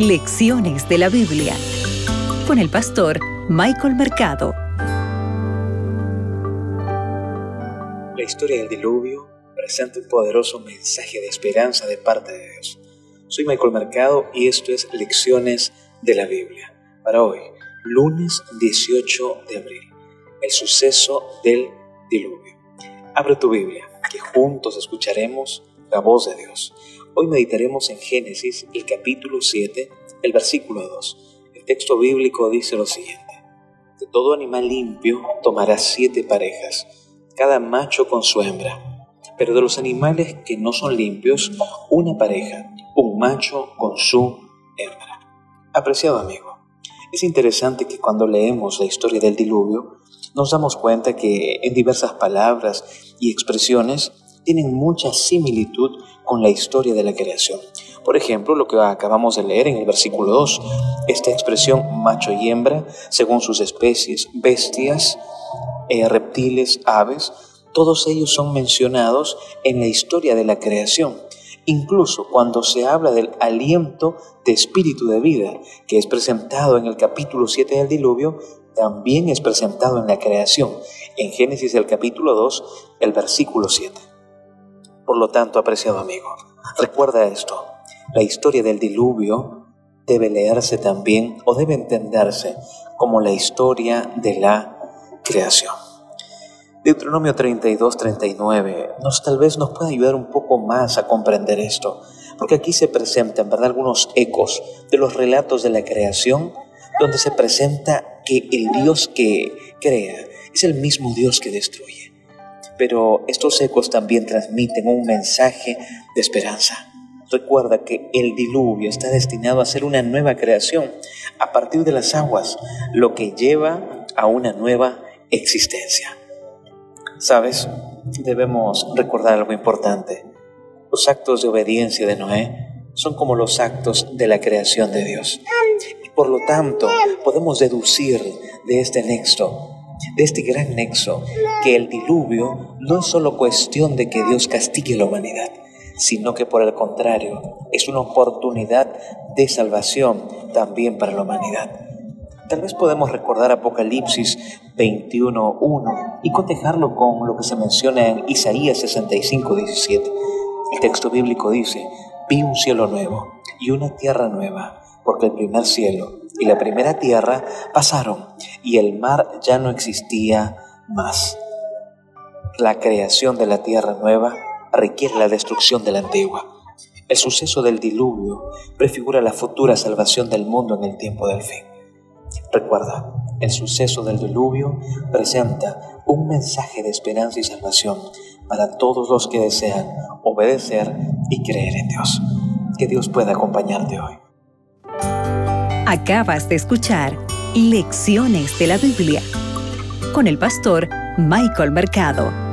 Lecciones de la Biblia con el pastor Michael Mercado. La historia del diluvio presenta un poderoso mensaje de esperanza de parte de Dios. Soy Michael Mercado y esto es Lecciones de la Biblia. Para hoy, lunes 18 de abril, el suceso del diluvio. Abre tu Biblia, que juntos escucharemos la voz de Dios. Hoy meditaremos en Génesis, el capítulo 7, el versículo 2. El texto bíblico dice lo siguiente. De todo animal limpio tomarás siete parejas, cada macho con su hembra. Pero de los animales que no son limpios, una pareja, un macho con su hembra. Apreciado amigo, es interesante que cuando leemos la historia del diluvio, nos damos cuenta que en diversas palabras y expresiones tienen mucha similitud con la historia de la creación. Por ejemplo, lo que acabamos de leer en el versículo 2, esta expresión macho y hembra, según sus especies, bestias, eh, reptiles, aves, todos ellos son mencionados en la historia de la creación. Incluso cuando se habla del aliento de espíritu de vida, que es presentado en el capítulo 7 del diluvio, también es presentado en la creación, en Génesis el capítulo 2, el versículo 7. Por lo tanto, apreciado amigo, recuerda esto. La historia del diluvio debe leerse también o debe entenderse como la historia de la creación. Deuteronomio 32, 39 nos tal vez nos puede ayudar un poco más a comprender esto, porque aquí se presentan, ¿verdad?, algunos ecos de los relatos de la creación, donde se presenta que el Dios que crea es el mismo Dios que destruye pero estos ecos también transmiten un mensaje de esperanza. Recuerda que el diluvio está destinado a ser una nueva creación a partir de las aguas, lo que lleva a una nueva existencia. ¿Sabes? Debemos recordar algo importante. Los actos de obediencia de Noé son como los actos de la creación de Dios. Y por lo tanto, podemos deducir de este nexo de este gran nexo, que el diluvio no es solo cuestión de que Dios castigue la humanidad, sino que por el contrario es una oportunidad de salvación también para la humanidad. Tal vez podemos recordar Apocalipsis 21.1 y cotejarlo con lo que se menciona en Isaías 65.17. El texto bíblico dice, vi un cielo nuevo y una tierra nueva, porque el primer cielo y la primera tierra pasaron y el mar ya no existía más. La creación de la tierra nueva requiere la destrucción de la antigua. El suceso del diluvio prefigura la futura salvación del mundo en el tiempo del fin. Recuerda, el suceso del diluvio presenta un mensaje de esperanza y salvación para todos los que desean obedecer y creer en Dios. Que Dios pueda acompañarte hoy. Acabas de escuchar Lecciones de la Biblia con el pastor Michael Mercado.